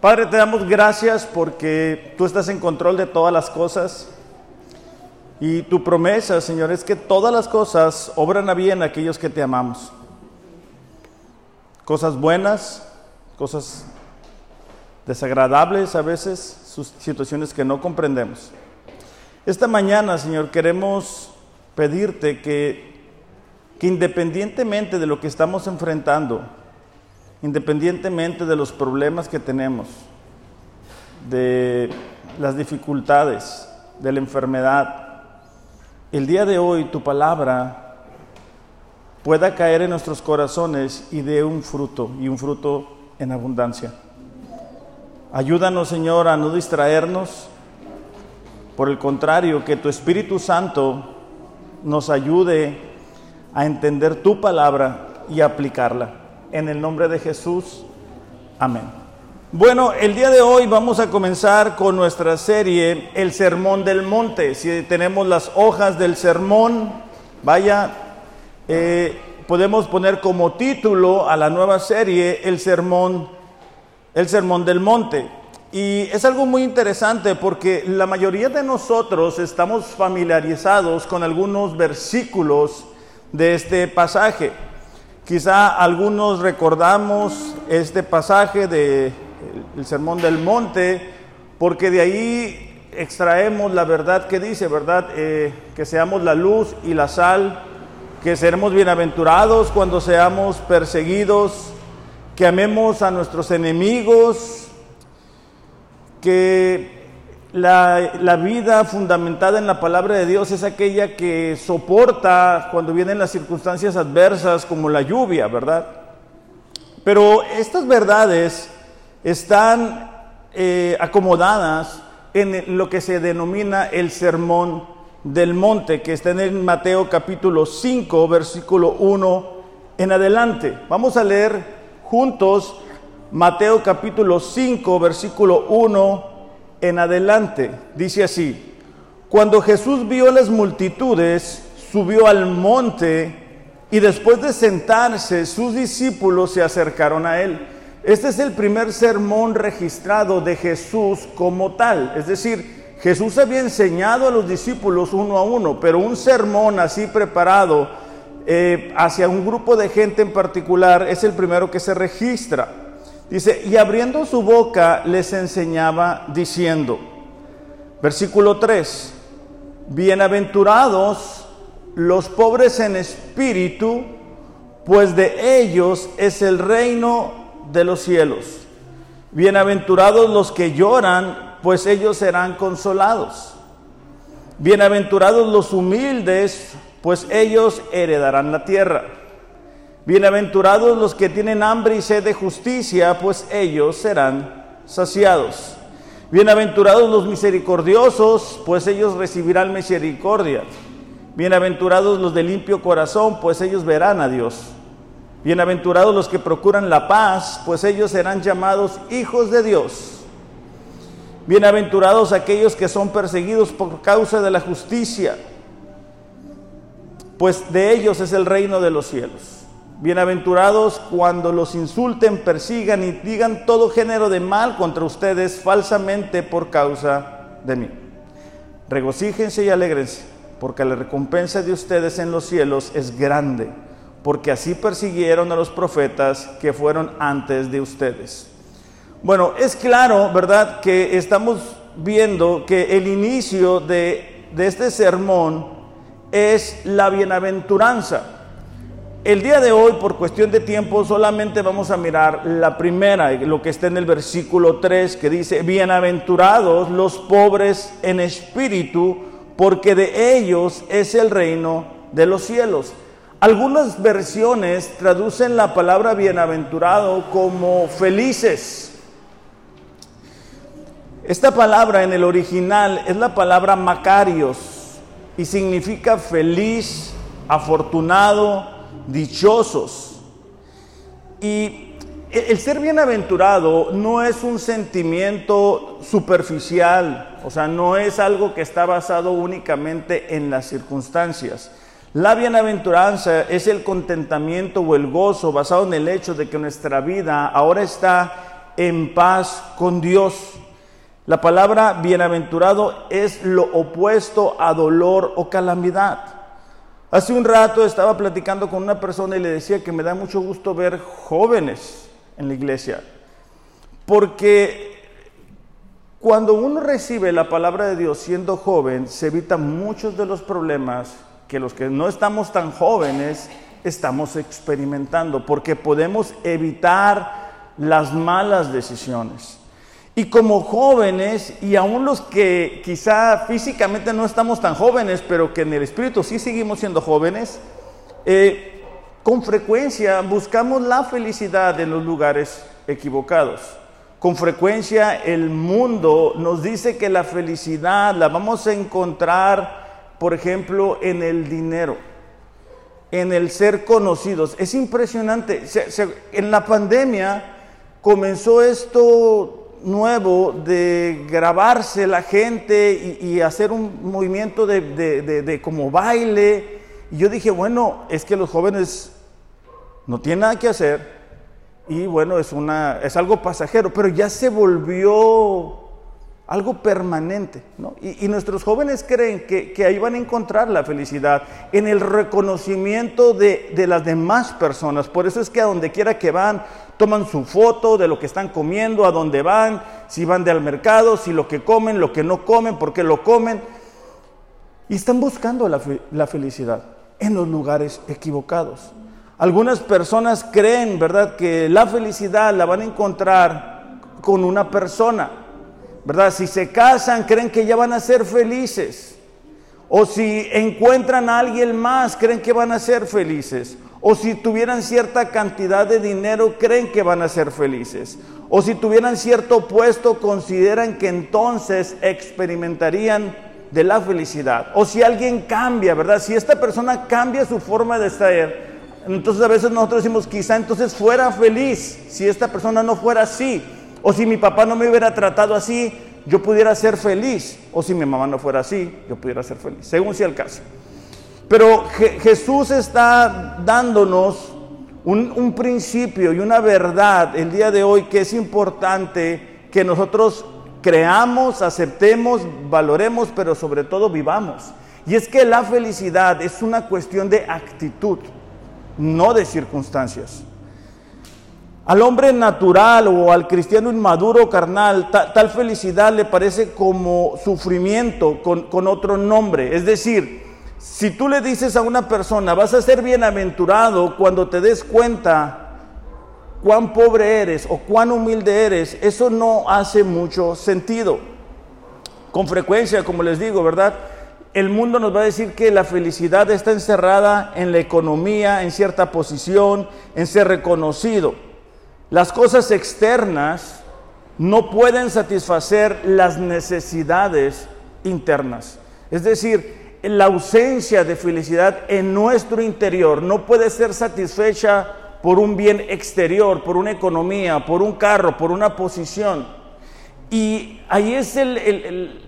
Padre, te damos gracias porque tú estás en control de todas las cosas. Y tu promesa, Señor, es que todas las cosas obran a bien a aquellos que te amamos. Cosas buenas, cosas desagradables a veces, situaciones que no comprendemos. Esta mañana, Señor, queremos pedirte que, que independientemente de lo que estamos enfrentando, independientemente de los problemas que tenemos, de las dificultades, de la enfermedad, el día de hoy tu palabra pueda caer en nuestros corazones y dé un fruto, y un fruto en abundancia. Ayúdanos, Señor, a no distraernos. Por el contrario, que tu Espíritu Santo nos ayude a entender tu palabra y aplicarla. En el nombre de Jesús. Amén. Bueno, el día de hoy vamos a comenzar con nuestra serie El Sermón del Monte. Si tenemos las hojas del sermón, vaya, eh, podemos poner como título a la nueva serie El Sermón, el Sermón del Monte. Y es algo muy interesante porque la mayoría de nosotros estamos familiarizados con algunos versículos de este pasaje. Quizá algunos recordamos este pasaje del el Sermón del Monte, porque de ahí extraemos la verdad que dice, ¿verdad? Eh, que seamos la luz y la sal, que seremos bienaventurados cuando seamos perseguidos, que amemos a nuestros enemigos, que la, vida fundamentada en la palabra de Dios es aquella que soporta cuando vienen las circunstancias adversas como la lluvia, ¿verdad? Pero estas verdades están eh, acomodadas en lo que se denomina el sermón del monte, que está en Mateo capítulo 5, versículo 1 en adelante. Vamos a leer juntos Mateo capítulo 5, versículo 1 en adelante. Dice así, cuando Jesús vio las multitudes, subió al monte y después de sentarse, sus discípulos se acercaron a él. Este es el primer sermón registrado de Jesús como tal. Es decir, Jesús había enseñado a los discípulos uno a uno, pero un sermón así preparado eh, hacia un grupo de gente en particular es el primero que se registra. Dice, y abriendo su boca les enseñaba diciendo, versículo 3, bienaventurados los pobres en espíritu, pues de ellos es el reino de los cielos. Bienaventurados los que lloran, pues ellos serán consolados. Bienaventurados los humildes, pues ellos heredarán la tierra. Bienaventurados los que tienen hambre y sed de justicia, pues ellos serán saciados. Bienaventurados los misericordiosos, pues ellos recibirán misericordia. Bienaventurados los de limpio corazón, pues ellos verán a Dios. Bienaventurados los que procuran la paz, pues ellos serán llamados hijos de Dios. Bienaventurados aquellos que son perseguidos por causa de la justicia, pues de ellos es el reino de los cielos. Bienaventurados cuando los insulten, persigan y digan todo género de mal contra ustedes falsamente por causa de mí. Regocíjense y alegrense, porque la recompensa de ustedes en los cielos es grande, porque así persiguieron a los profetas que fueron antes de ustedes. Bueno, es claro, ¿verdad?, que estamos viendo que el inicio de, de este sermón es la bienaventuranza. El día de hoy, por cuestión de tiempo, solamente vamos a mirar la primera, lo que está en el versículo 3, que dice, bienaventurados los pobres en espíritu, porque de ellos es el reino de los cielos. Algunas versiones traducen la palabra bienaventurado como felices. Esta palabra en el original es la palabra macarios y significa feliz, afortunado, dichosos. Y el ser bienaventurado no es un sentimiento superficial, o sea, no es algo que está basado únicamente en las circunstancias. La bienaventuranza es el contentamiento o el gozo basado en el hecho de que nuestra vida ahora está en paz con Dios. La palabra bienaventurado es lo opuesto a dolor o calamidad. Hace un rato estaba platicando con una persona y le decía que me da mucho gusto ver jóvenes en la iglesia, porque cuando uno recibe la palabra de Dios siendo joven, se evitan muchos de los problemas que los que no estamos tan jóvenes estamos experimentando, porque podemos evitar las malas decisiones. Y como jóvenes, y aún los que quizá físicamente no estamos tan jóvenes, pero que en el espíritu sí seguimos siendo jóvenes, eh, con frecuencia buscamos la felicidad en los lugares equivocados. Con frecuencia el mundo nos dice que la felicidad la vamos a encontrar por ejemplo, en el dinero, en el ser conocidos. Es impresionante. en la pandemia comenzó esto nuevo de grabarse la gente y, hacer un movimiento de, de, como baile. Y yo dije, bueno, es que los jóvenes no tienen nada que hacer y bueno, es, una, es algo pasajero, pero ya se volvió algo permanente. ¿no? Y, nuestros jóvenes creen que, ahí van a encontrar la felicidad, en el reconocimiento de, de, las demás personas. Por eso es que a donde quiera que van, toman su foto de lo que están comiendo, a dónde van, si van de al mercado, si lo que comen, lo que no comen, por qué lo comen. Y están buscando la, felicidad en los lugares equivocados. Algunas personas creen, ¿verdad?, que la felicidad la van a encontrar con una persona ¿verdad? Si se casan, creen que ya van a ser felices. O si encuentran a alguien más, creen que van a ser felices. O si tuvieran cierta cantidad de dinero, creen que van a ser felices. O si tuvieran cierto puesto, consideran que entonces experimentarían de la felicidad. O si alguien cambia, ¿verdad? Si esta persona cambia su forma de ser, entonces a veces nosotros decimos, quizá entonces fuera feliz si esta persona no fuera así. O si mi papá no me hubiera tratado así, yo pudiera ser feliz. O si mi mamá no fuera así, yo pudiera ser feliz, según sea el caso. Pero Jesús está dándonos un, principio y una verdad el día de hoy que es importante que nosotros creamos, aceptemos, valoremos, pero sobre todo vivamos. Y es que la felicidad es una cuestión de actitud, no de circunstancias. Al hombre natural o al cristiano inmaduro carnal, tal felicidad le parece como sufrimiento con otro nombre. Es decir, si tú le dices a una persona, vas a ser bienaventurado cuando te des cuenta cuán pobre eres o cuán humilde eres, eso no hace mucho sentido. Con frecuencia, como les digo, ¿verdad? El mundo nos va a decir que la felicidad está encerrada en la economía, en cierta posición, en ser reconocido. Las cosas externas no pueden satisfacer las necesidades internas. Es decir, la ausencia de felicidad en nuestro interior no puede ser satisfecha por un bien exterior, por una economía, por un carro, por una posición. Y ahí es el,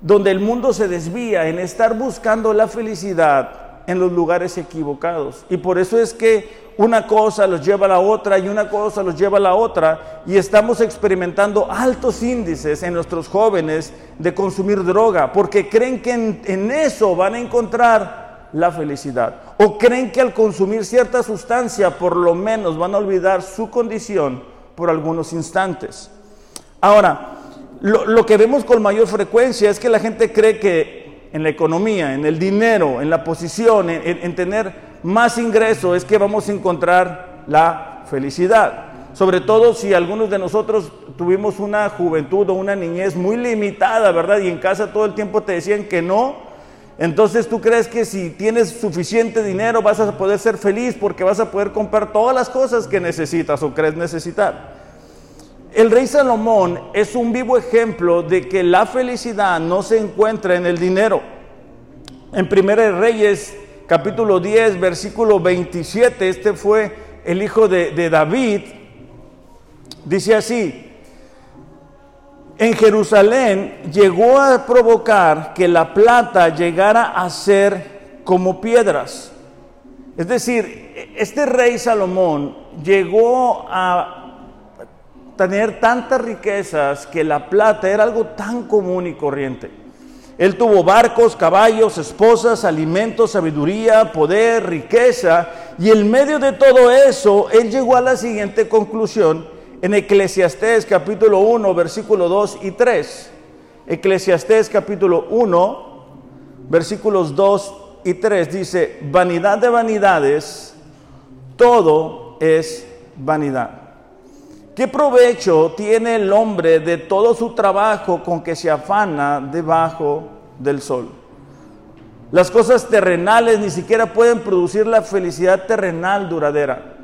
donde el mundo se desvía, en estar buscando la felicidad en los lugares equivocados. Y por eso es que una cosa los lleva a la otra y una cosa los lleva a la otra y estamos experimentando altos índices en nuestros jóvenes de consumir droga porque creen que en, eso van a encontrar la felicidad o creen que al consumir cierta sustancia por lo menos van a olvidar su condición por algunos instantes. Ahora, lo, que vemos con mayor frecuencia es que la gente cree que en la economía, en el dinero, en la posición, en tener más ingreso es que vamos a encontrar la felicidad. Sobre todo si algunos de nosotros tuvimos una juventud o una niñez muy limitada, ¿verdad? Y en casa todo el tiempo te decían que no. Entonces tú crees que si tienes suficiente dinero vas a poder ser feliz porque vas a poder comprar todas las cosas que necesitas o crees necesitar. El rey Salomón es un vivo ejemplo de que la felicidad no se encuentra en el dinero. En Primera de Reyes capítulo 10, versículo 27, este fue el hijo de, David, dice así, en Jerusalén llegó a provocar que la plata llegara a ser como piedras. Es decir, este rey Salomón llegó a tener tantas riquezas que la plata era algo tan común y corriente. Él tuvo barcos, caballos, esposas, alimentos, sabiduría, poder, riqueza, y en medio de todo eso, él llegó a la siguiente conclusión en Eclesiastés capítulo 1, versículo 2 y 3. Eclesiastés capítulo 1, versículos 2 y 3 dice, vanidad de vanidades, todo es vanidad. ¿Qué provecho tiene el hombre de todo su trabajo con que se afana debajo del sol? Las cosas terrenales ni siquiera pueden producir la felicidad terrenal duradera,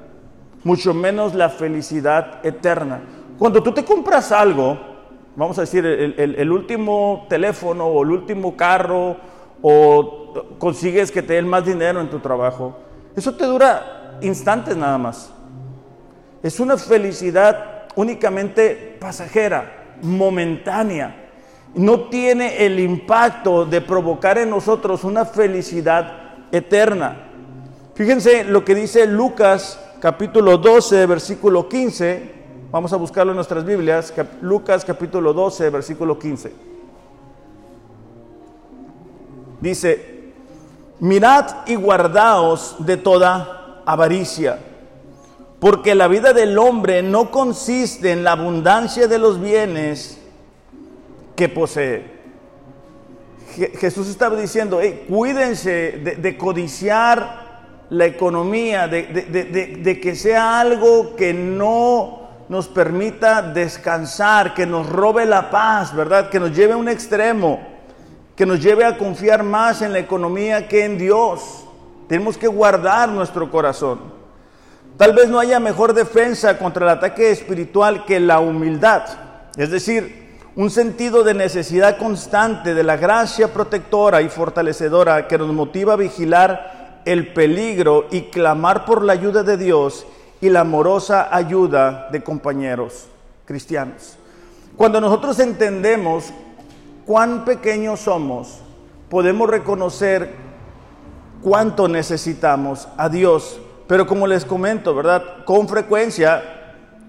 mucho menos la felicidad eterna. Cuando tú te compras algo, vamos a decir, el, último teléfono o el último carro o consigues que te den más dinero en tu trabajo, eso te dura instantes nada más. Es una felicidad únicamente pasajera, momentánea. No tiene el impacto de provocar en nosotros una felicidad eterna. Fíjense lo que dice Lucas capítulo 12, versículo 15. Vamos a buscarlo en nuestras Biblias. Lucas capítulo 12, versículo 15. Dice, mirad y guardaos de toda avaricia porque la vida del hombre no consiste en la abundancia de los bienes que posee. Jesús estaba diciendo, cuídense de, codiciar la economía, de, que sea algo que no nos permita descansar, que nos robe la paz, ¿verdad? Que nos lleve a un extremo, que nos lleve a confiar más en la economía que en Dios. Tenemos que guardar nuestro corazón. Tal vez no haya mejor defensa contra el ataque espiritual que la humildad, es decir, un sentido de necesidad constante de la gracia protectora y fortalecedora que nos motiva a vigilar el peligro y clamar por la ayuda de Dios y la amorosa ayuda de compañeros cristianos. Cuando nosotros entendemos cuán pequeños somos, podemos reconocer cuánto necesitamos a Dios pero como les comento, ¿verdad? Con frecuencia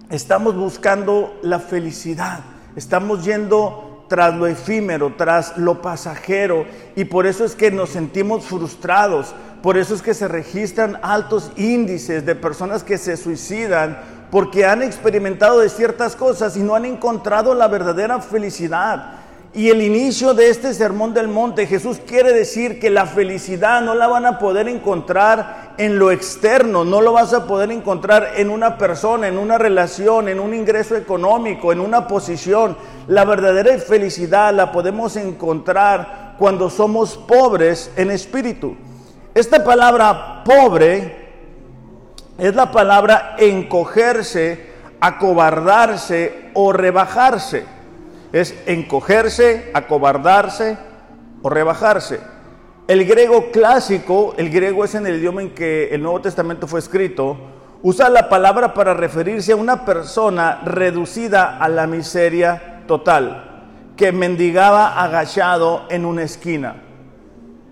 estamos buscando la felicidad, estamos yendo tras lo efímero, tras lo pasajero, y por eso es que nos sentimos frustrados, por eso es que se registran altos índices de personas que se suicidan porque han experimentado de ciertas cosas y no han encontrado la verdadera felicidad. Y el inicio de este sermón del monte, Jesús quiere decir que la felicidad no la van a poder encontrar en lo externo, no lo vas a poder encontrar en una persona, en una relación, en un ingreso económico, en una posición. La verdadera felicidad la podemos encontrar cuando somos pobres en espíritu. Esta palabra pobre es la palabra encogerse, acobardarse o rebajarse es encogerse, acobardarse o rebajarse. El griego clásico, el griego es en el idioma en que el Nuevo Testamento fue escrito, usa la palabra para referirse a una persona reducida a la miseria total, que mendigaba agachado en una esquina.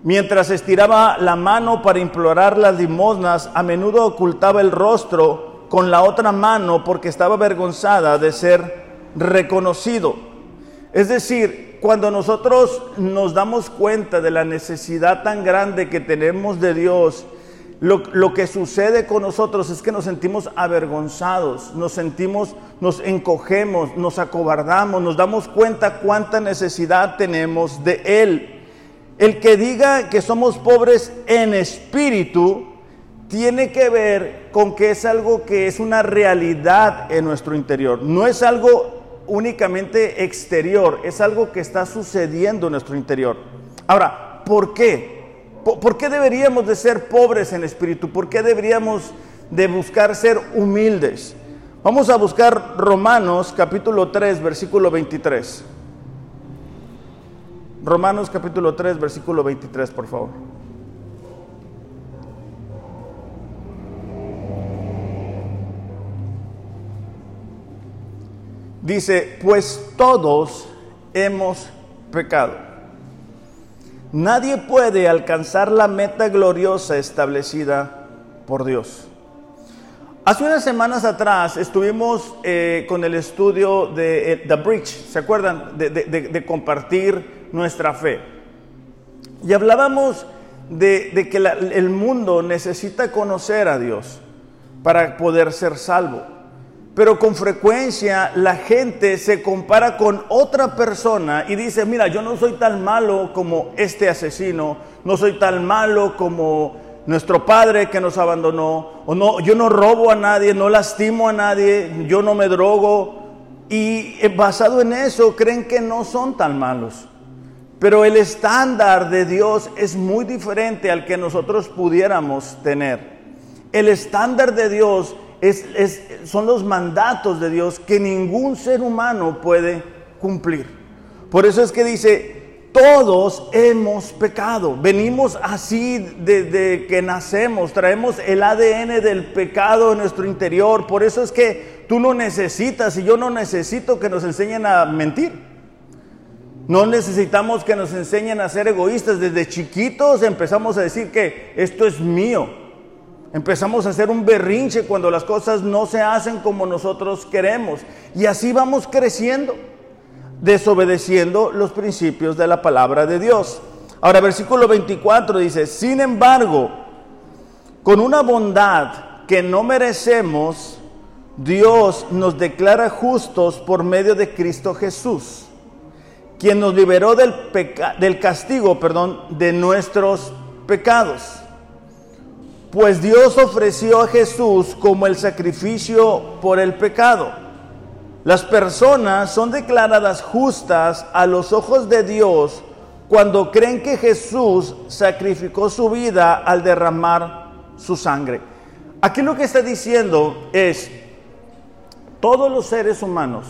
Mientras estiraba la mano para implorar las limosnas, a menudo ocultaba el rostro con la otra mano porque estaba avergonzada de ser reconocido. Es decir, cuando nosotros nos damos cuenta de la necesidad tan grande que tenemos de Dios, lo, que sucede con nosotros es que nos sentimos avergonzados, nos sentimos, nos encogemos, nos acobardamos, nos damos cuenta cuánta necesidad tenemos de Él. El que diga que somos pobres en espíritu tiene que ver con que es algo que es una realidad en nuestro interior, no es algo únicamente exterior, es algo que está sucediendo en nuestro interior. Ahora, ¿por qué? ¿Por qué deberíamos de ser pobres en espíritu? ¿Por qué deberíamos de buscar ser humildes? Vamos a buscar Romanos capítulo 3, versículo 23. Romanos capítulo 3, versículo 23, por favor. Dice, pues todos hemos pecado. Nadie puede alcanzar la meta gloriosa establecida por Dios. Hace unas semanas atrás estuvimos eh, con el estudio de eh, The Bridge, ¿se acuerdan? De, compartir nuestra fe. Y hablábamos de, que el mundo necesita conocer a Dios para poder ser salvo. Pero con frecuencia la gente se compara con otra persona y dice, mira, yo no soy tan malo como este asesino, no soy tan malo como nuestro padre que nos abandonó, o no, yo no robo a nadie, no lastimo a nadie, yo no me drogo, y eh, basado en eso creen que no son tan malos. Pero el estándar de Dios es muy diferente al que nosotros pudiéramos tener. El estándar de Dios es, son los mandatos de Dios que ningún ser humano puede cumplir. Por eso es que dice, todos hemos pecado. Venimos así desde que nacemos. Traemos el ADN del pecado en nuestro interior. Por eso es que tú no necesitas y yo no necesito que nos enseñen a mentir. No necesitamos que nos enseñen a ser egoístas. Desde chiquitos empezamos a decir que esto es mío. Empezamos a hacer un berrinche cuando las cosas no se hacen como nosotros queremos. Y así vamos creciendo desobedeciendo los principios de la palabra de Dios. Ahora, versículo 24 dice, sin embargo, con una bondad que no merecemos, Dios nos declara justos por medio de Cristo Jesús, quien nos liberó del, del castigo, perdón, de nuestros pecados. Pues Dios ofreció a Jesús como el sacrificio por el pecado las personas son declaradas justas a los ojos de Dios cuando creen que Jesús sacrificó su vida al derramar su sangre. Aquí lo que está diciendo es, todos los seres humanos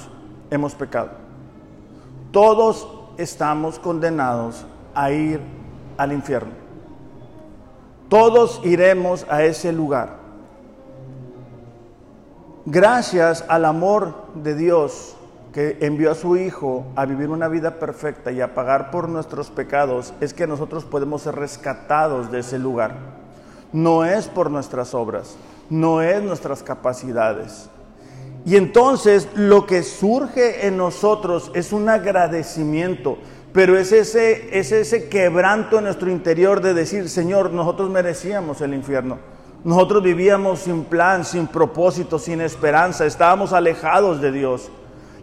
hemos pecado. Todos estamos condenados a ir al infierno. Todos iremos a ese lugar gracias al amor de Dios que envió a su Hijo a vivir una vida perfecta y a pagar por nuestros pecados, es que nosotros podemos ser rescatados de ese lugar. No es por nuestras obras, no es nuestras capacidades. Y entonces lo que surge en nosotros es un agradecimiento, pero es ese, es ese quebranto en nuestro interior de decir, Señor, nosotros merecíamos el infierno nosotros vivíamos sin plan, sin propósito, sin esperanza, estábamos alejados de Dios.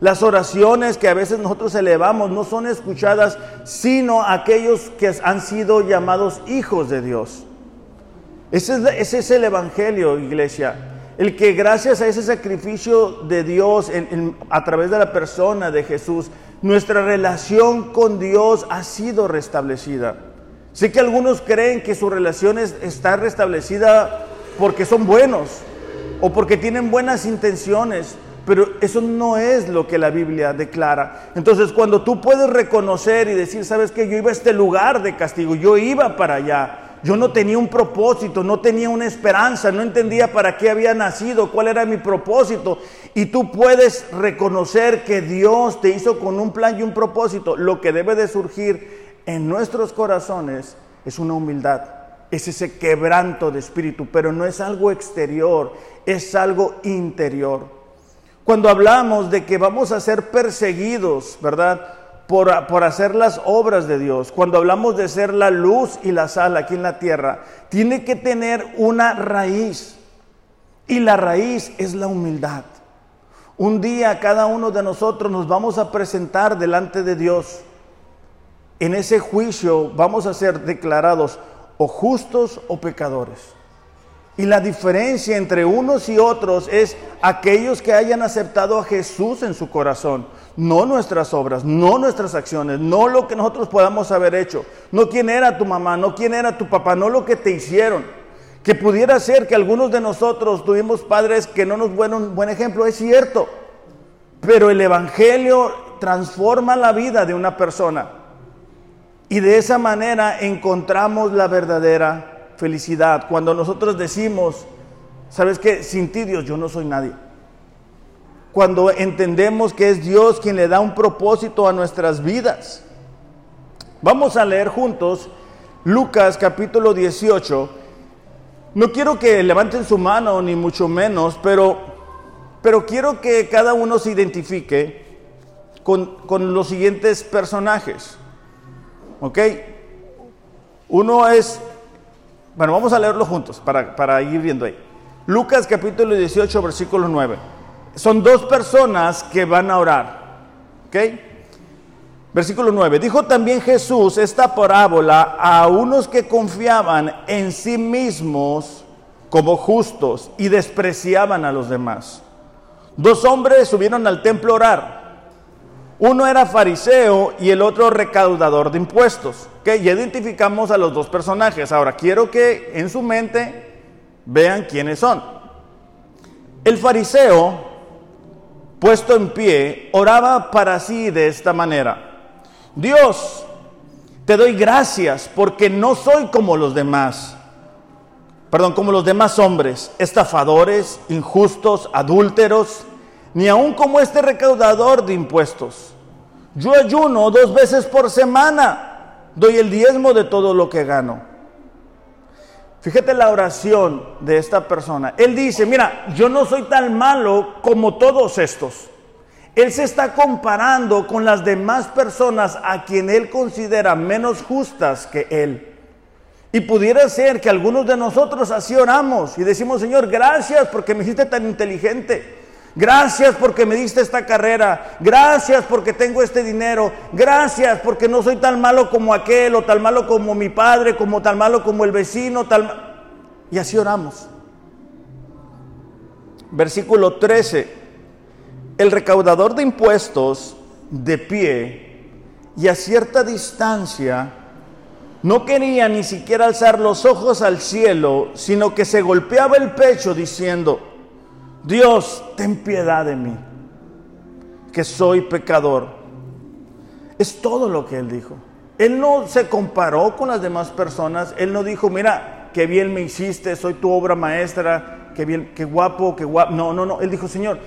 Las oraciones que a veces nosotros elevamos no son escuchadas, sino aquellos que han sido llamados hijos de Dios. Ese es, el Evangelio, iglesia. El que gracias a ese sacrificio de Dios a través de la persona de Jesús, nuestra relación con Dios ha sido restablecida. Sé que algunos creen que su relación está restablecida porque son buenos o porque tienen buenas intenciones, pero eso no es lo que la Biblia declara. Entonces, cuando tú puedes reconocer y decir, sabes que yo iba a este lugar de castigo, yo iba para allá, yo no tenía un propósito, no tenía una esperanza, no entendía para qué había nacido, cuál era mi propósito, y tú puedes reconocer que Dios te hizo con un plan y un propósito, lo que debe de surgir en nuestros corazones es una humildad, es ese quebranto de espíritu, pero no es algo exterior, es algo interior. Cuando hablamos de que vamos a ser perseguidos, ¿verdad? Por, por, hacer las obras de Dios, cuando hablamos de ser la luz y la sal aquí en la tierra, tiene que tener una raíz. Y la raíz es la humildad. Un día cada uno de nosotros nos vamos a presentar delante de Dios en ese juicio vamos a ser declarados o justos o pecadores. Y la diferencia entre unos y otros es aquellos que hayan aceptado a Jesús en su corazón, no nuestras obras, no nuestras acciones, no lo que nosotros podamos haber hecho, no quién era tu mamá, no quién era tu papá, no lo que te hicieron. Que pudiera ser que algunos de nosotros tuvimos padres que no nos fueron un buen ejemplo, es cierto, pero el Evangelio transforma la vida de una persona. Y de esa manera encontramos la verdadera felicidad. Cuando nosotros decimos, ¿sabes qué? Sin ti Dios, yo no soy nadie. Cuando entendemos que es Dios quien le da un propósito a nuestras vidas. Vamos a leer juntos Lucas capítulo 18 No quiero que levanten su mano, ni mucho menos, pero, pero quiero que cada uno se identifique con, con los siguientes personajes. ¿Ok? Uno es, bueno, vamos a leerlo juntos para, para ir viendo ahí. Lucas capítulo 18, versículo 9. Son dos personas que van a orar. ¿Ok? Versículo 9. Dijo también Jesús esta parábola a unos que confiaban en sí mismos como justos y despreciaban a los demás. Dos hombres subieron al templo a orar. Uno era fariseo y el otro recaudador de impuestos. Que ya identificamos a los dos personajes. Ahora quiero que en su mente vean quiénes son. El fariseo, puesto en pie, oraba para sí de esta manera. Dios, te doy gracias porque no soy como los demás, perdón, como los demás hombres, estafadores, injustos, adúlteros, ni aun como este recaudador de impuestos. Yo ayuno dos veces por semana, doy el diezmo de todo lo que gano. Fíjate la oración de esta persona. Él dice, mira, yo no soy tan malo como todos estos. Él se está comparando con las demás personas a quien él considera menos justas que él. Y pudiera ser que algunos de nosotros así oramos y decimos, Señor, gracias porque me hiciste tan inteligente. Gracias porque me diste esta carrera. Gracias porque tengo este dinero. Gracias porque no soy tan malo como aquel o tan malo como mi padre, como tan malo como el vecino. Tal... Y así oramos. Versículo 13 el recaudador de impuestos de pie y a cierta distancia no quería ni siquiera alzar los ojos al cielo, sino que se golpeaba el pecho diciendo, Dios, ten piedad de mí, que soy pecador. Es todo lo que él dijo. Él no se comparó con las demás personas, él no dijo, mira, qué bien me hiciste, soy tu obra maestra, qué bien, qué guapo, qué guapo. No, no, no, él dijo, Señor,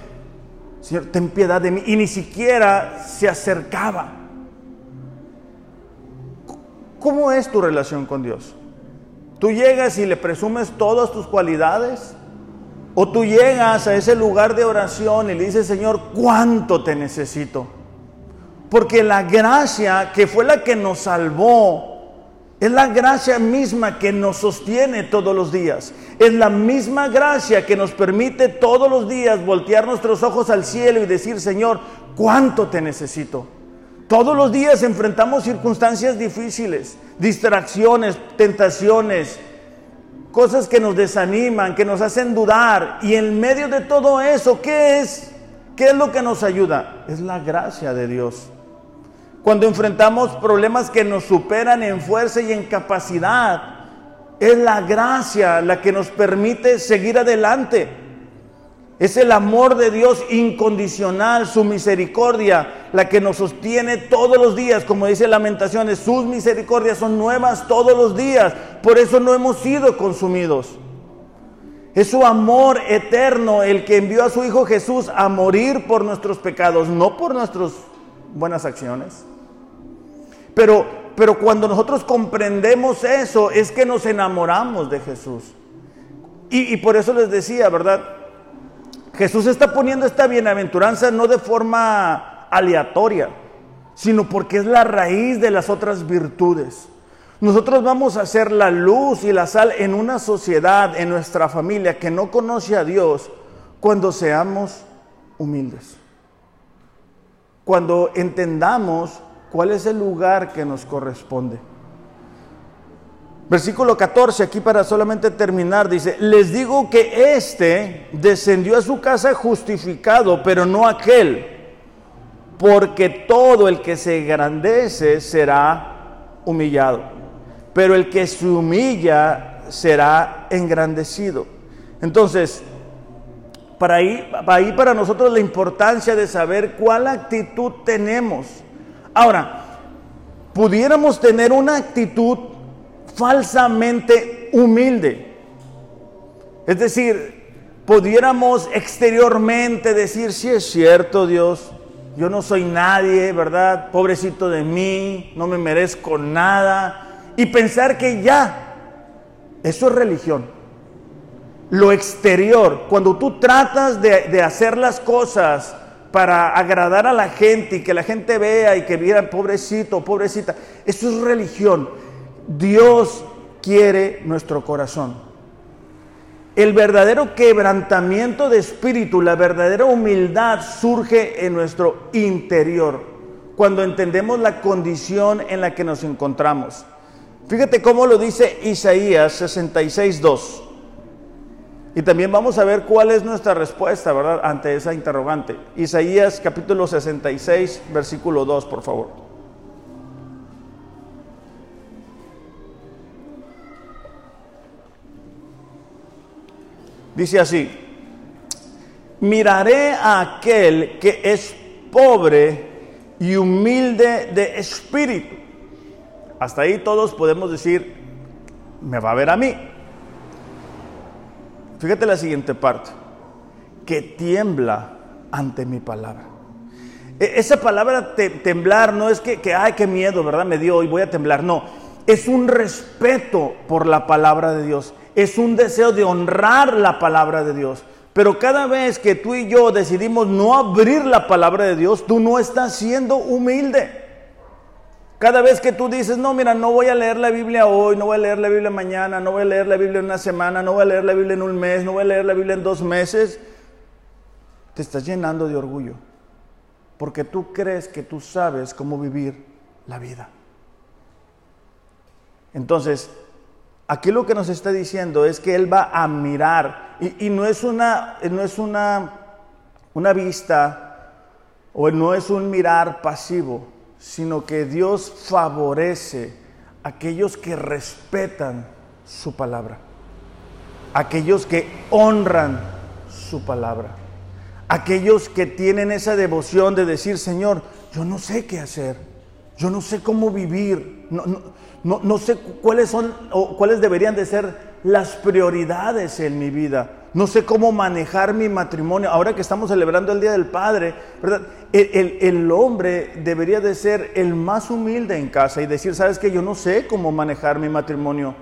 Señor, ten piedad de mí. Y ni siquiera se acercaba. ¿Cómo es tu relación con Dios? ¿Tú llegas y le presumes todas tus cualidades? ¿O tú llegas a ese lugar de oración y le dices, Señor, cuánto te necesito? Porque la gracia que fue la que nos salvó es la gracia misma que nos sostiene todos los días. Es la misma gracia que nos permite todos los días voltear nuestros ojos al cielo y decir, Señor, ¿cuánto te necesito? Todos los días enfrentamos circunstancias difíciles, distracciones, tentaciones, cosas que nos desaniman, que nos hacen dudar. Y en medio de todo eso, ¿qué es? ¿Qué es lo que nos ayuda? Es la gracia de Dios. Cuando enfrentamos problemas que nos superan en fuerza y en capacidad, es la gracia la que nos permite seguir adelante. Es el amor de Dios incondicional, su misericordia, la que nos sostiene todos los días, como dice Lamentaciones, sus misericordias son nuevas todos los días, por eso no hemos sido consumidos. Es su amor eterno el que envió a su Hijo Jesús a morir por nuestros pecados, no por nuestras buenas acciones. Pero, pero cuando nosotros comprendemos eso, es que nos enamoramos de Jesús. Y, y por eso les decía, ¿verdad? Jesús está poniendo esta bienaventuranza no de forma aleatoria, sino porque es la raíz de las otras virtudes. Nosotros vamos a ser la luz y la sal en una sociedad, en nuestra familia que no conoce a Dios, cuando seamos humildes. Cuando entendamos cuál es el lugar que nos corresponde. Versículo 14, aquí para solamente terminar, dice, les digo que éste descendió a su casa justificado, pero no aquel, porque todo el que se engrandece será humillado, pero el que se humilla será engrandecido. Entonces, para ahí, para ahí para nosotros la importancia de saber cuál actitud tenemos Ahora, pudiéramos tener una actitud falsamente humilde. Es decir, pudiéramos exteriormente decir, si es cierto Dios, yo no soy nadie, ¿verdad? Pobrecito de mí, no me merezco nada. Y pensar que ya, eso es religión. lo exterior, cuando tú tratas de, hacer las cosas para agradar a la gente y que la gente vea y que viera pobrecito, pobrecita, eso es religión. Dios quiere nuestro corazón. El verdadero quebrantamiento de espíritu, la verdadera humildad surge en nuestro interior, cuando entendemos la condición en la que nos encontramos. Fíjate cómo lo dice Isaías 66.2. Y también vamos a ver cuál es nuestra respuesta, ¿verdad?, ante esa interrogante. Isaías capítulo 66, versículo 2, por favor. Dice así, miraré a aquel que es pobre y humilde de espíritu. Hasta ahí todos podemos decir, me va a ver a mí. Fíjate la siguiente parte, que tiembla ante mi palabra. E, esa palabra temblar no es que, que, ay, qué miedo, ¿verdad? Me dio y voy a temblar. No, es un respeto por la palabra de Dios. Es un deseo de honrar la palabra de Dios. Pero cada vez que tú y yo decidimos no abrir la palabra de Dios, tú no estás siendo humilde. Cada vez que tú dices, no, mira, no voy a leer la Biblia hoy, no voy a leer la Biblia mañana, no voy a leer la Biblia en una semana, no voy a leer la Biblia en un mes, no voy a leer la Biblia en dos meses, te estás llenando de orgullo. Porque tú crees que tú sabes cómo vivir la vida. Entonces, aquí lo que nos está diciendo es que Él va a mirar, y, no es una, no es una, una vista, o no es un mirar pasivo sino que Dios favorece a aquellos que respetan su palabra, aquellos que honran su palabra, aquellos que tienen esa devoción de decir, Señor, yo no sé qué hacer, yo no sé cómo vivir, no, no, no sé cuáles son o cuáles deberían de ser las prioridades en mi vida. No sé cómo manejar mi matrimonio. Ahora que estamos celebrando el Día del Padre, ¿verdad? El, hombre debería de ser el más humilde en casa y decir, sabes que yo no sé cómo manejar mi matrimonio.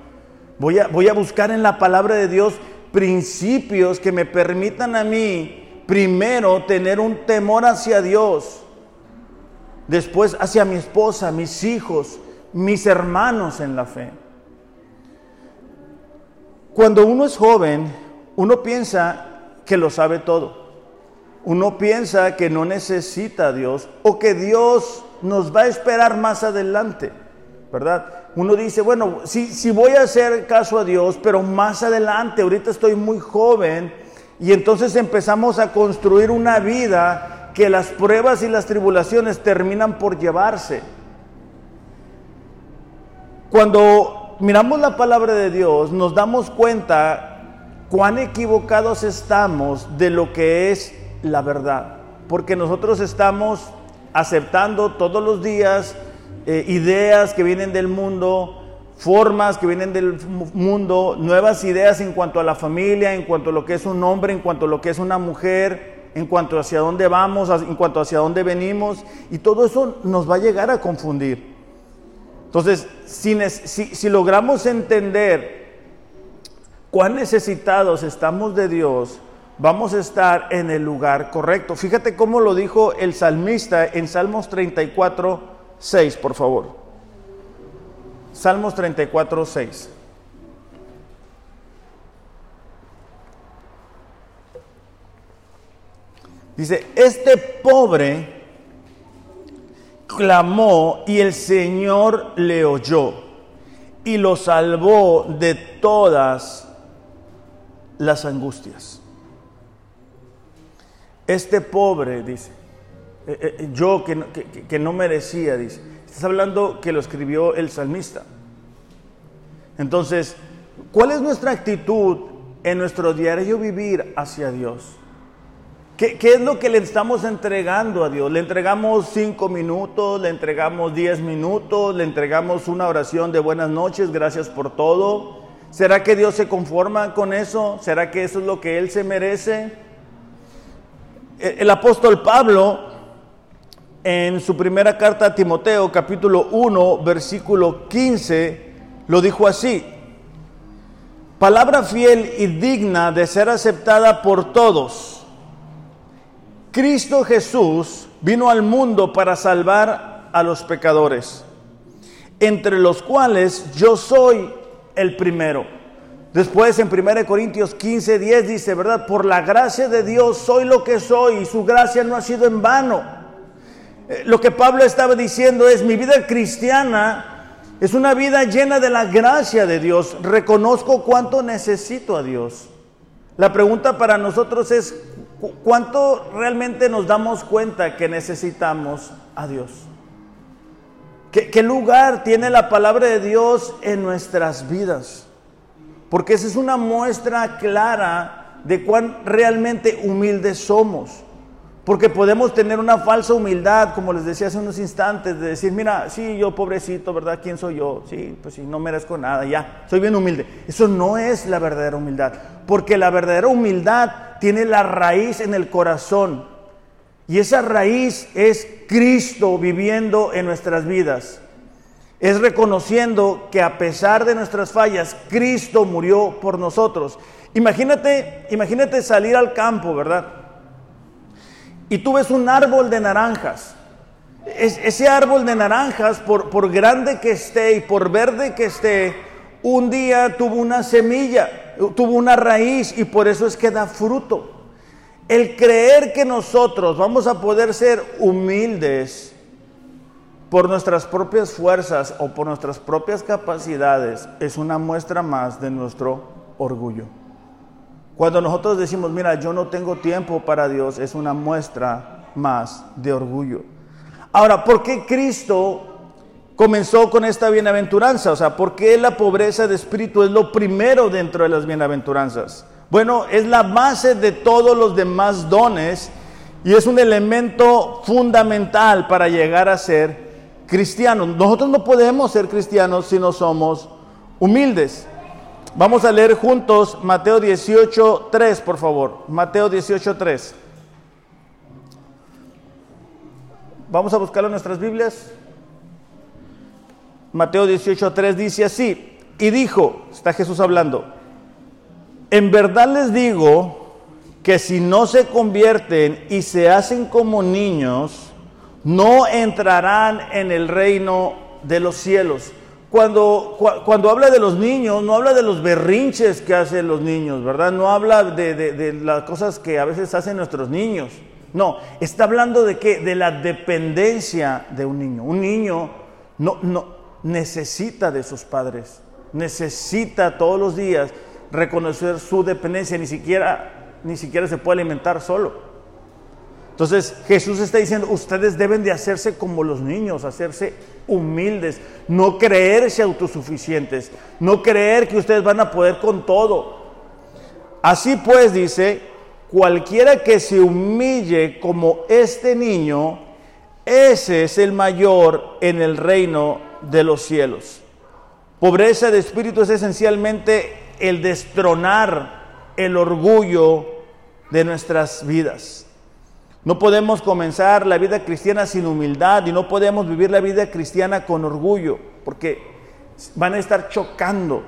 Voy a, voy a buscar en la palabra de Dios principios que me permitan a mí primero tener un temor hacia Dios, después hacia mi esposa, mis hijos, mis hermanos en la fe. Cuando uno es joven, uno piensa que lo sabe todo. Uno piensa que no necesita a Dios o que Dios nos va a esperar más adelante, ¿verdad? Uno dice, bueno, sí, voy a hacer caso a Dios, pero más adelante, ahorita estoy muy joven y entonces empezamos a construir una vida que las pruebas y las tribulaciones terminan por llevarse. Cuando miramos la palabra de Dios, nos damos cuenta cuán equivocados estamos de lo que es la verdad. Porque nosotros estamos aceptando todos los días eh, ideas que vienen del mundo, formas que vienen del mundo, nuevas ideas en cuanto a la familia, en cuanto a lo que es un hombre, en cuanto a lo que es una mujer, en cuanto hacia dónde vamos, en cuanto hacia dónde venimos. Y todo eso nos va a llegar a confundir. Entonces, si, logramos entender cuán necesitados estamos de Dios, vamos a estar en el lugar correcto. Fíjate cómo lo dijo el salmista en Salmos 34, 6, por favor. Salmos 34, 6. Dice, este pobre clamó y el Señor le oyó y lo salvó de todas las angustias. Este pobre, dice, eh, eh, yo que, que no merecía, dice, estás hablando que lo escribió el salmista. Entonces, ¿cuál es nuestra actitud en nuestro diario vivir hacia Dios? ¿Qué, es lo que le estamos entregando a Dios? ¿Le entregamos cinco minutos? ¿Le entregamos diez minutos? ¿Le entregamos una oración de buenas noches? Gracias por todo. ¿Será que Dios se conforma con eso? ¿Será que eso es lo que Él se merece? E, el apóstol Pablo, en su primera carta a Timoteo, capítulo 1, versículo 15, lo dijo así. palabra fiel y digna de ser aceptada por todos. Cristo Jesús vino al mundo para salvar a los pecadores, entre los cuales yo soy el primero. Después en 1 Corintios 15, 10 dice, ¿verdad? Por la gracia de Dios soy lo que soy y su gracia no ha sido en vano. Eh, lo que Pablo estaba diciendo es, mi vida cristiana es una vida llena de la gracia de Dios. Reconozco cuánto necesito a Dios. La pregunta para nosotros es, ¿cuánto realmente nos damos cuenta que necesitamos a Dios? ¿Qué, lugar tiene la palabra de Dios en nuestras vidas? Porque esa es una muestra clara de cuán realmente humildes somos. Porque podemos tener una falsa humildad, como les decía hace unos instantes, de decir, mira, sí, yo pobrecito, ¿verdad? ¿Quién soy yo? Sí, pues sí, no merezco nada, ya, soy bien humilde. Eso no es la verdadera humildad, porque la verdadera humildad tiene la raíz en el corazón. Y esa raíz es Cristo viviendo en nuestras vidas. Es reconociendo que a pesar de nuestras fallas, Cristo murió por nosotros. Imagínate, imagínate salir al campo, ¿verdad? y tú ves un árbol de naranjas. ese árbol de naranjas, por, por grande que esté y por verde que esté, un día tuvo una semilla, tuvo una raíz y por eso es que da fruto. El creer que nosotros vamos a poder ser humildes por nuestras propias fuerzas o por nuestras propias capacidades es una muestra más de nuestro orgullo. Cuando nosotros decimos, mira, yo no tengo tiempo para Dios, es una muestra más de orgullo. Ahora, ¿por qué Cristo comenzó con esta bienaventuranza? O sea, ¿por qué la pobreza de espíritu es lo primero dentro de las bienaventuranzas? Bueno, es la base de todos los demás dones y es un elemento fundamental para llegar a ser cristianos. Nosotros no podemos ser cristianos si no somos humildes. Vamos a leer juntos Mateo 18, 3, por favor. Mateo 18, 3. Vamos a buscarlo en nuestras Biblias. Mateo 18, 3 dice así. Y dijo, está Jesús hablando, en verdad les digo que si no se convierten y se hacen como niños, no entrarán en el reino de los cielos cuando, cuando habla de los niños, no habla de los berrinches que hacen los niños, ¿verdad? No habla de, las cosas que a veces hacen nuestros niños. No, está hablando de qué? De la dependencia de un niño. Un niño no, no necesita de sus padres, necesita todos los días reconocer su dependencia, ni siquiera, ni siquiera se puede alimentar solo. Entonces Jesús está diciendo, ustedes deben de hacerse como los niños, hacerse humildes, no creerse autosuficientes, no creer que ustedes van a poder con todo. Así pues dice, cualquiera que se humille como este niño, ese es el mayor en el reino de los cielos. Pobreza de espíritu es esencialmente el destronar el orgullo de nuestras vidas. No podemos comenzar la vida cristiana sin humildad y no podemos vivir la vida cristiana con orgullo, porque van a estar chocando.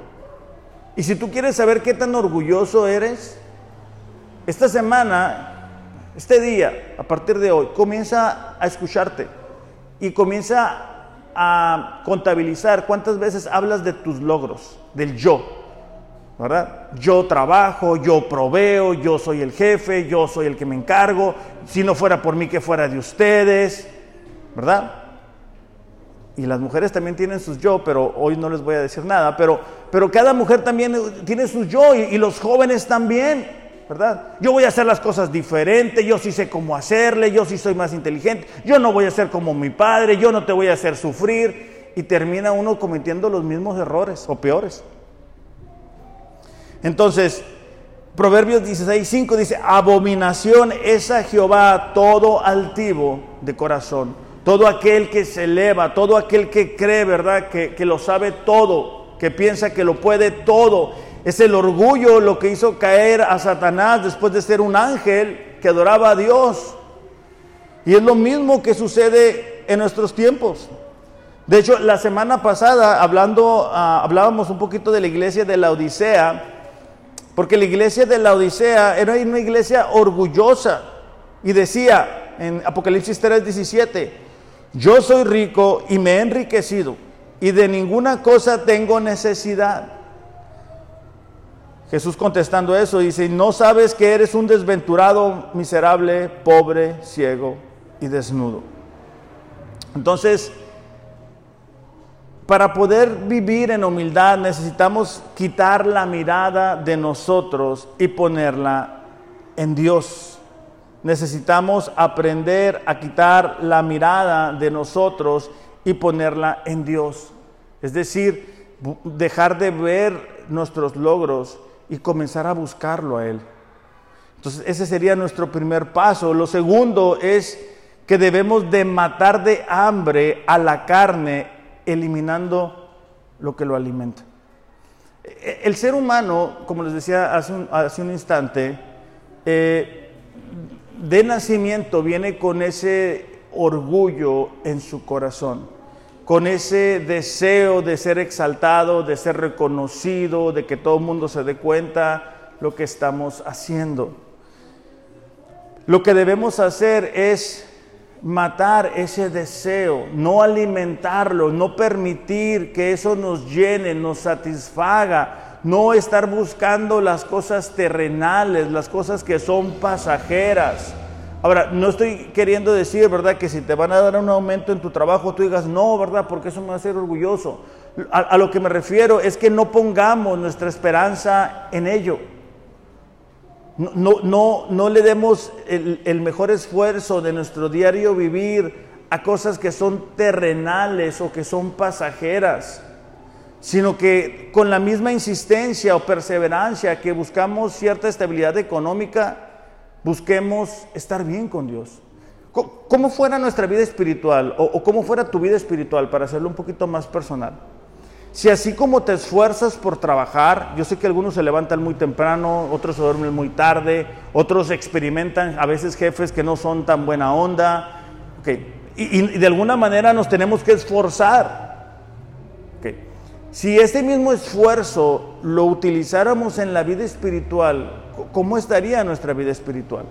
Y si tú quieres saber qué tan orgulloso eres, esta semana, este día, a partir de hoy, comienza a escucharte y comienza a contabilizar cuántas veces hablas de tus logros, del yo. ¿verdad? Yo trabajo, yo proveo, yo soy el jefe, yo soy el que me encargo, si no fuera por mí, que fuera de ustedes, ¿verdad? Y las mujeres también tienen sus yo, pero hoy no les voy a decir nada, pero, pero cada mujer también tiene sus yo y, y los jóvenes también, ¿verdad? Yo voy a hacer las cosas diferentes, yo sí sé cómo hacerle, yo sí soy más inteligente, yo no voy a ser como mi padre, yo no te voy a hacer sufrir, y termina uno cometiendo los mismos errores o peores. Entonces, Proverbios 16, 5 dice, abominación es a Jehová todo altivo de corazón, todo aquel que se eleva, todo aquel que cree, ¿verdad? Que, que lo sabe todo, que piensa que lo puede todo. Es el orgullo lo que hizo caer a Satanás después de ser un ángel que adoraba a Dios. Y es lo mismo que sucede en nuestros tiempos. De hecho, la semana pasada, hablando, ah, hablábamos un poquito de la iglesia de la Odisea, Porque la iglesia de la Odisea era una iglesia orgullosa y decía en Apocalipsis 3:17, yo soy rico y me he enriquecido y de ninguna cosa tengo necesidad. Jesús contestando eso dice, no sabes que eres un desventurado, miserable, pobre, ciego y desnudo. Entonces, para poder vivir en humildad necesitamos quitar la mirada de nosotros y ponerla en Dios. Necesitamos aprender a quitar la mirada de nosotros y ponerla en Dios. Es decir, dejar de ver nuestros logros y comenzar a buscarlo a Él. Entonces, ese sería nuestro primer paso. Lo segundo es que debemos de matar de hambre a la carne eliminando lo que lo alimenta. E, el ser humano, como les decía hace un, instante, eh, de nacimiento viene con ese orgullo en su corazón, con ese deseo de ser exaltado, de ser reconocido, de que todo el mundo se dé cuenta lo que estamos haciendo. Lo que debemos hacer es matar ese deseo, no alimentarlo, no permitir que eso nos llene, nos satisfaga, no estar buscando las cosas terrenales, las cosas que son pasajeras. Ahora, no estoy queriendo decir, ¿verdad?, que si te van a dar un aumento en tu trabajo, tú digas, no, ¿verdad?, porque eso me va a hacer orgulloso. A, lo que me refiero es que no pongamos nuestra esperanza en ello. No, no, no, le demos el, el mejor esfuerzo de nuestro diario vivir a cosas que son terrenales o que son pasajeras, sino que con la misma insistencia o perseverancia que buscamos cierta estabilidad económica, busquemos estar bien con Dios. ¿Cómo fuera nuestra vida espiritual o, cómo fuera tu vida espiritual para hacerlo un poquito más personal? Si así como te esfuerzas por trabajar, yo sé que algunos se levantan muy temprano, otros se duermen muy tarde, otros experimentan a veces jefes que no son tan buena onda, y, de alguna manera nos tenemos que esforzar. Si este mismo esfuerzo lo utilizáramos en la vida espiritual, ¿cómo estaría nuestra vida espiritual?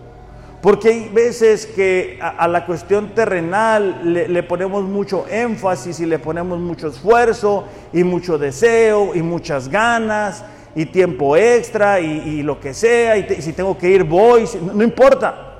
Porque hay veces que a, la cuestión terrenal le, ponemos mucho énfasis y le ponemos mucho esfuerzo y mucho deseo y muchas ganas y tiempo extra y, lo que sea, y, si tengo que ir voy, no importa.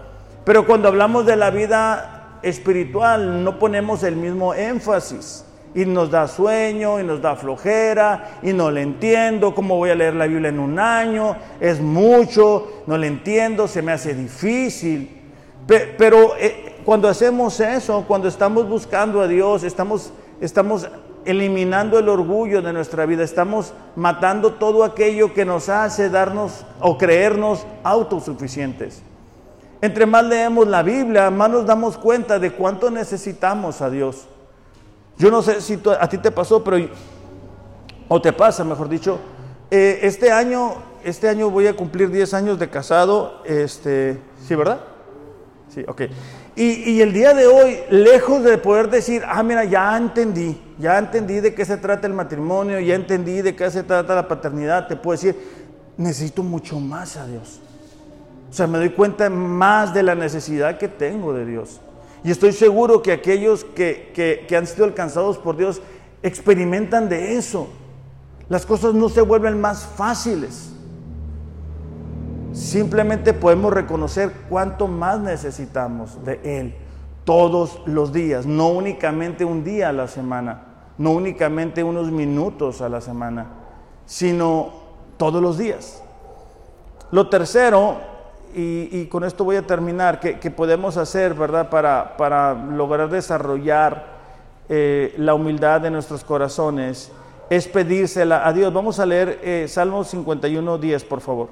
Pero cuando hablamos de la vida espiritual no ponemos el mismo énfasis y nos da sueño y nos da flojera y no le entiendo, ¿cómo voy a leer la Biblia en un año? Es mucho, no le entiendo, se me hace difícil. Pero eh, cuando hacemos eso, cuando estamos buscando a Dios, estamos, estamos eliminando el orgullo de nuestra vida, estamos matando todo aquello que nos hace darnos o creernos autosuficientes. Entre más leemos la Biblia, más nos damos cuenta de cuánto necesitamos a Dios. Yo no sé si a ti te pasó, pero o te pasa, mejor dicho. Eh, este año, este año voy a cumplir 10 años de casado, este, ¿sí, verdad? Sí, ok. Y, y, el día de hoy, lejos de poder decir, ah, mira, ya entendí, ya entendí de qué se trata el matrimonio, ya entendí de qué se trata la paternidad, te puedo decir, necesito mucho más a Dios. O sea, me doy cuenta más de la necesidad que tengo de Dios. Y estoy seguro que aquellos que, han sido alcanzados por Dios experimentan de eso. Las cosas no se vuelven más fáciles. Simplemente podemos reconocer cuánto más necesitamos de Él todos los días, no únicamente un día a la semana, no únicamente unos minutos a la semana, sino todos los días. Lo tercero y, con esto voy a terminar, que, podemos hacer, ¿verdad?, para, para lograr desarrollar eh, la humildad de nuestros corazones, es pedírsela a Dios. Vamos a leer eh, Salmo 51, 10, por favor.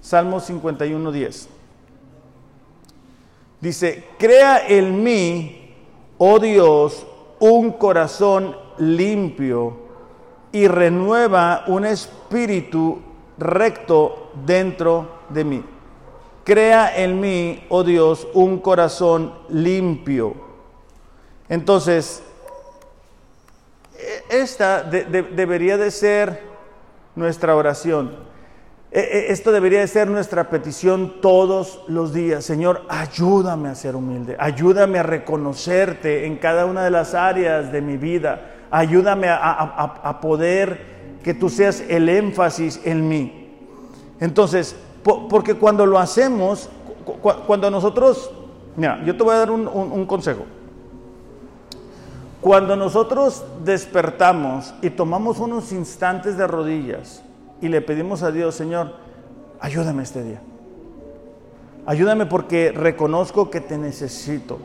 Salmo 51, 10. Dice, crea en mí, oh Dios, un corazón limpio y renueva un espíritu recto dentro de mí. Crea en mí, oh Dios, un corazón limpio. Entonces, e, esta debería de ser nuestra oración. E, e, esto debería de ser nuestra petición todos los días. Señor, ayúdame a ser humilde, ayúdame a reconocerte en cada una de las áreas de mi vida, ayúdame a, poder que tú seas el énfasis en mí. Entonces, porque cuando lo hacemos, cuando nosotros, mira, yo te voy a dar un consejo. Cuando nosotros despertamos y tomamos unos instantes de rodillas, y le pedimos a Dios, Señor, ayúdame este día. Ayúdame porque reconozco que te necesito.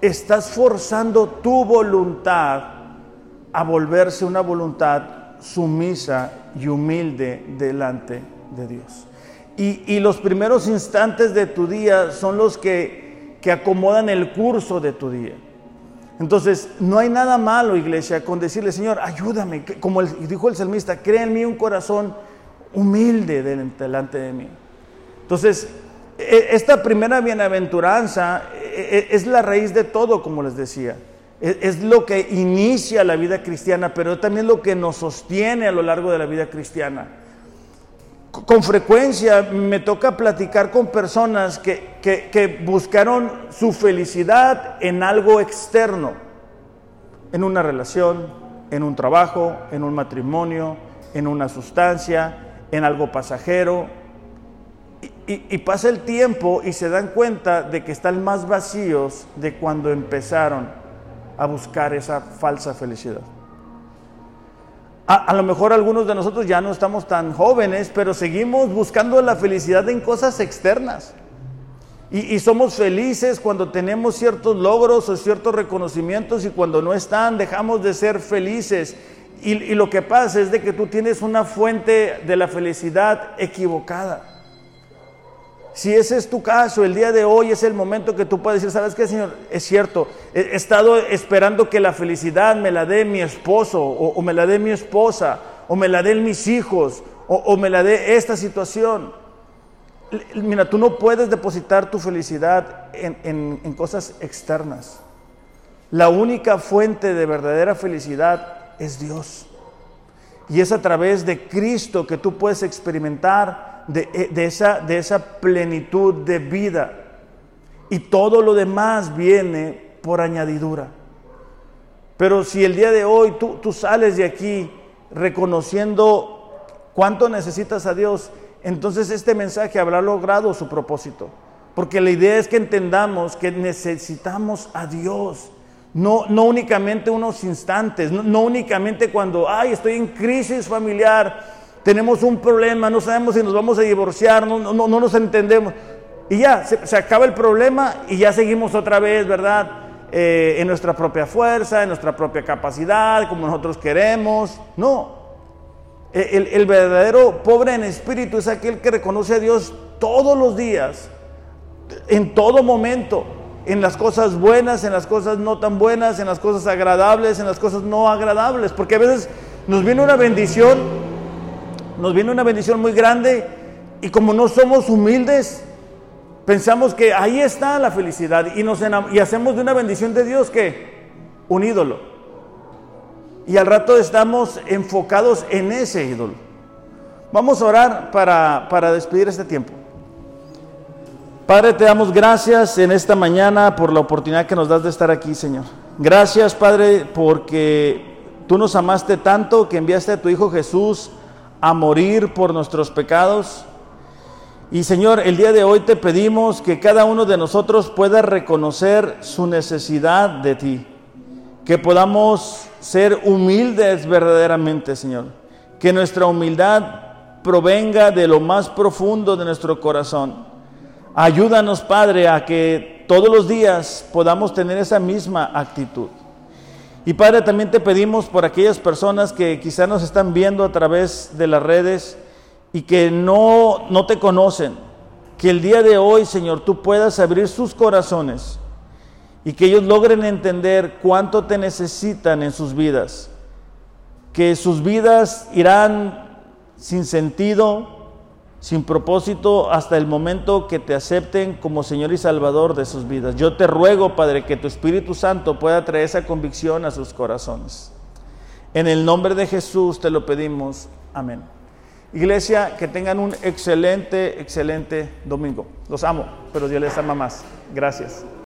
Estás forzando tu voluntad a volverse una voluntad sumisa y humilde delante de Dios. Y, los primeros instantes de tu día son los que, que acomodan el curso de tu día. Entonces, no hay nada malo, iglesia, con decirle, Señor, ayúdame, como dijo el salmista, crea en mí un corazón humilde delante de mí. Entonces, e, esta primera bienaventuranza e, e, es la raíz de todo, como les decía. Es lo que inicia la vida cristiana, pero también lo que nos sostiene a lo largo de la vida cristiana. Con frecuencia me toca platicar con personas que, que buscaron su felicidad en algo externo, en una relación, en un trabajo, en un matrimonio, en una sustancia, en algo pasajero. Y, pasa el tiempo y se dan cuenta de que están más vacíos de cuando empezaron a buscar esa falsa felicidad. A, lo mejor algunos de nosotros ya no estamos tan jóvenes, pero seguimos buscando la felicidad en cosas externas. Y, y, somos felices cuando tenemos ciertos logros o ciertos reconocimientos y cuando no están dejamos de ser felices y, lo que pasa es de que tú tienes una fuente de la felicidad equivocada. Si ese es tu caso, el día de hoy es el momento que tú puedes decir, ¿sabes qué, Señor? Es cierto, he, estado esperando que la felicidad me la dé mi esposo, o, me la dé mi esposa, o me la den mis hijos, o, me la dé esta situación. Mira, tú no puedes depositar tu felicidad en cosas externas. La única fuente de verdadera felicidad es Dios. Y es a través de Cristo que tú puedes experimentar de, eh, esa, de esa plenitud de vida. Y todo lo demás viene por añadidura. Pero si el día de hoy tú, tú sales de aquí reconociendo cuánto necesitas a Dios, entonces este mensaje habrá logrado su propósito. Porque la idea es que entendamos que necesitamos a Dios no, no únicamente unos instantes, no, únicamente cuando, ay, estoy en crisis familiar, tenemos un problema, no sabemos si nos vamos a divorciar, no, no, no nos entendemos. Y ya, se, acaba el problema y ya seguimos otra vez, ¿verdad? Eh, en nuestra propia fuerza, en nuestra propia capacidad, como nosotros queremos. No. El, el verdadero pobre en espíritu es aquel que reconoce a Dios todos los días, en todo momento en las cosas buenas, en las cosas no tan buenas, en las cosas agradables, en las cosas no agradables, porque a veces nos viene una bendición, nos viene una bendición muy grande y como no somos humildes, pensamos que ahí está la felicidad y, nos y hacemos de una bendición de Dios que un ídolo. Y al rato estamos enfocados en ese ídolo. Vamos a orar para, para despedir este tiempo. Padre, te damos gracias en esta mañana por la oportunidad que nos das de estar aquí, Señor. Gracias, Padre, porque tú nos amaste tanto que enviaste a tu Hijo Jesús a morir por nuestros pecados. Y Señor, el día de hoy te pedimos que cada uno de nosotros pueda reconocer su necesidad de ti, que podamos ser humildes verdaderamente, Señor, que nuestra humildad provenga de lo más profundo de nuestro corazón Ayúdanos, Padre, a que todos los días podamos tener esa misma actitud. Y Padre, también te pedimos por aquellas personas que quizás nos están viendo a través de las redes y que no, no te conocen, que el día de hoy, Señor, tú puedas abrir sus corazones y que ellos logren entender cuánto te necesitan en sus vidas, que sus vidas irán sin sentido, sin propósito hasta el momento que te acepten como Señor y Salvador de sus vidas. Yo te ruego, Padre, que tu Espíritu Santo pueda traer esa convicción a sus corazones. En el nombre de Jesús te lo pedimos. Amén. Iglesia, que tengan un excelente, excelente domingo. Los amo, pero Dios les ama más. Gracias.